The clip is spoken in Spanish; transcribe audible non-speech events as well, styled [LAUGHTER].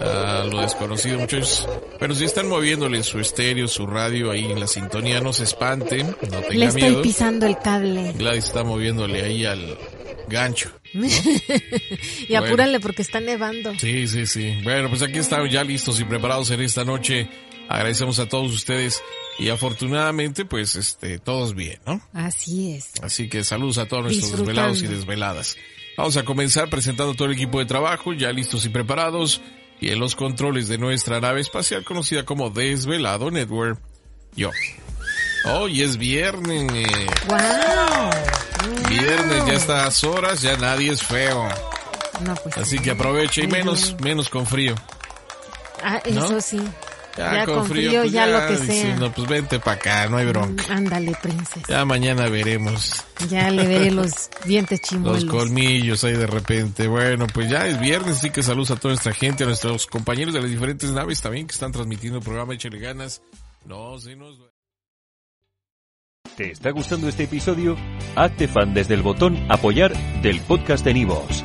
a lo desconocido, muchachos. Pero si están moviéndole su estéreo, su radio ahí en la sintonía, no se espanten, no tengan Le estoy miedo. pisando el cable. Gladys está moviéndole ahí al gancho. [LAUGHS] y apúrale porque está nevando. Sí, sí, sí. Bueno, pues aquí estamos ya listos y preparados en esta noche. Agradecemos a todos ustedes y afortunadamente, pues, este, todos bien, ¿no? Así es. Así que saludos a todos nuestros desvelados y desveladas. Vamos a comenzar presentando todo el equipo de trabajo, ya listos y preparados, y en los controles de nuestra nave espacial conocida como Desvelado Network. Yo. Hoy es viernes. ¡Wow! Viernes, ya a estas horas, ya nadie es feo. No, pues. Así que aproveche y menos, no. menos con frío. Ah, eso ¿no? sí. Ya, con frío, pues ya, lo que sea. diciendo, pues vente para acá, no hay bronca. Mm, Ándale, princesa. Ya mañana veremos. Ya le veré los dientes Los chimuelos. colmillos ahí de repente. Bueno, pues ya es viernes, así que saludos a toda nuestra gente, a nuestros compañeros de las diferentes naves también que están transmitiendo el programa Échale Ganas. No, se nos... ¿Te está gustando este episodio? Hazte fan desde el botón Apoyar del podcast de Nivos.